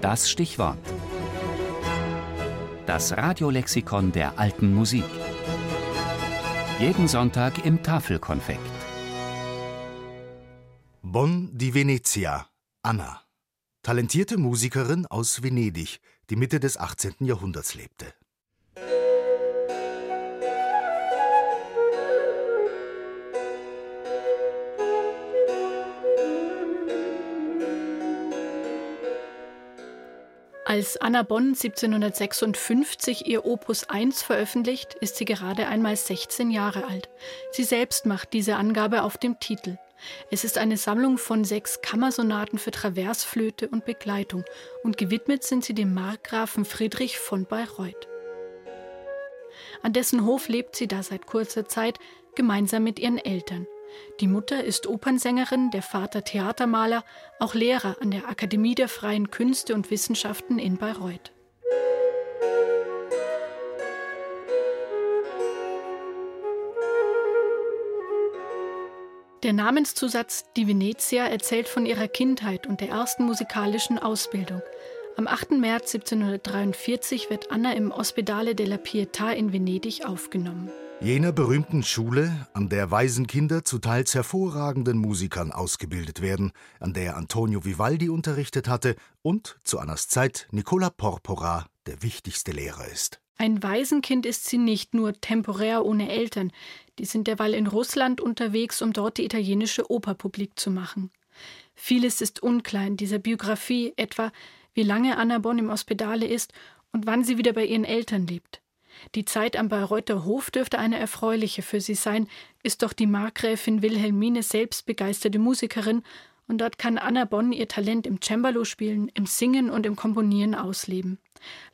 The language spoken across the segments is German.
Das Stichwort. Das Radiolexikon der alten Musik. Jeden Sonntag im Tafelkonfekt. Bonn di Venezia, Anna. Talentierte Musikerin aus Venedig, die Mitte des 18. Jahrhunderts lebte. Als Anna Bonn 1756 ihr Opus 1 veröffentlicht, ist sie gerade einmal 16 Jahre alt. Sie selbst macht diese Angabe auf dem Titel. Es ist eine Sammlung von sechs Kammersonaten für Traversflöte und Begleitung und gewidmet sind sie dem Markgrafen Friedrich von Bayreuth. An dessen Hof lebt sie da seit kurzer Zeit gemeinsam mit ihren Eltern. Die Mutter ist Opernsängerin, der Vater Theatermaler, auch Lehrer an der Akademie der freien Künste und Wissenschaften in Bayreuth. Der Namenszusatz Die Venezia erzählt von ihrer Kindheit und der ersten musikalischen Ausbildung. Am 8. März 1743 wird Anna im Ospedale della Pietà in Venedig aufgenommen. Jener berühmten Schule, an der Waisenkinder zu teils hervorragenden Musikern ausgebildet werden, an der Antonio Vivaldi unterrichtet hatte und zu Annas Zeit Nicola Porpora der wichtigste Lehrer ist. Ein Waisenkind ist sie nicht nur temporär ohne Eltern, die sind derweil in Russland unterwegs, um dort die italienische Oper publik zu machen. Vieles ist unklar in dieser Biografie, etwa wie lange Anna Bonn im Hospitale ist und wann sie wieder bei ihren Eltern lebt. Die Zeit am Bayreuther Hof dürfte eine erfreuliche für sie sein, ist doch die Markgräfin Wilhelmine selbst begeisterte Musikerin und dort kann Anna Bonn ihr Talent im Cembalo spielen, im Singen und im Komponieren ausleben.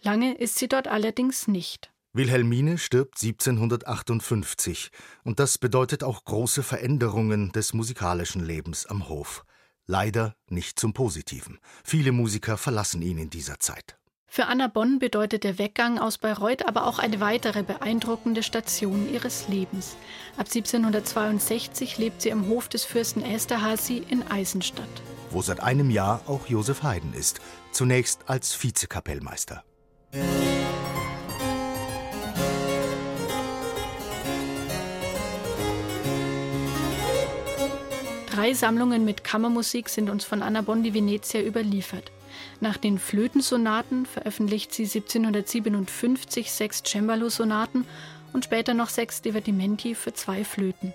Lange ist sie dort allerdings nicht. Wilhelmine stirbt 1758 und das bedeutet auch große Veränderungen des musikalischen Lebens am Hof. Leider nicht zum Positiven. Viele Musiker verlassen ihn in dieser Zeit. Für Anna Bonn bedeutet der Weggang aus Bayreuth aber auch eine weitere beeindruckende Station ihres Lebens. Ab 1762 lebt sie am Hof des Fürsten Esterhazy in Eisenstadt. Wo seit einem Jahr auch Josef Haydn ist, zunächst als Vizekapellmeister. Drei Sammlungen mit Kammermusik sind uns von Anna Bonn di Venezia überliefert. Nach den Flötensonaten veröffentlicht sie 1757 sechs Cembalo-Sonaten und später noch sechs Divertimenti für zwei Flöten.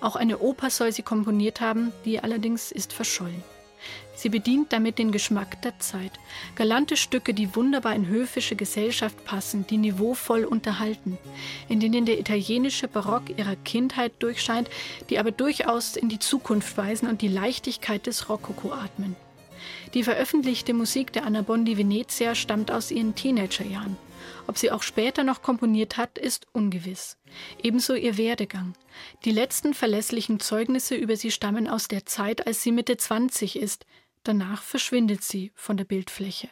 Auch eine Oper soll sie komponiert haben, die allerdings ist verschollen. Sie bedient damit den Geschmack der Zeit. Galante Stücke, die wunderbar in höfische Gesellschaft passen, die niveauvoll unterhalten, in denen der italienische Barock ihrer Kindheit durchscheint, die aber durchaus in die Zukunft weisen und die Leichtigkeit des Rokoko atmen. Die veröffentlichte Musik der Anna Bondi Venezia stammt aus ihren Teenagerjahren. Ob sie auch später noch komponiert hat, ist ungewiss. Ebenso ihr Werdegang. Die letzten verlässlichen Zeugnisse über sie stammen aus der Zeit, als sie Mitte 20 ist. Danach verschwindet sie von der Bildfläche.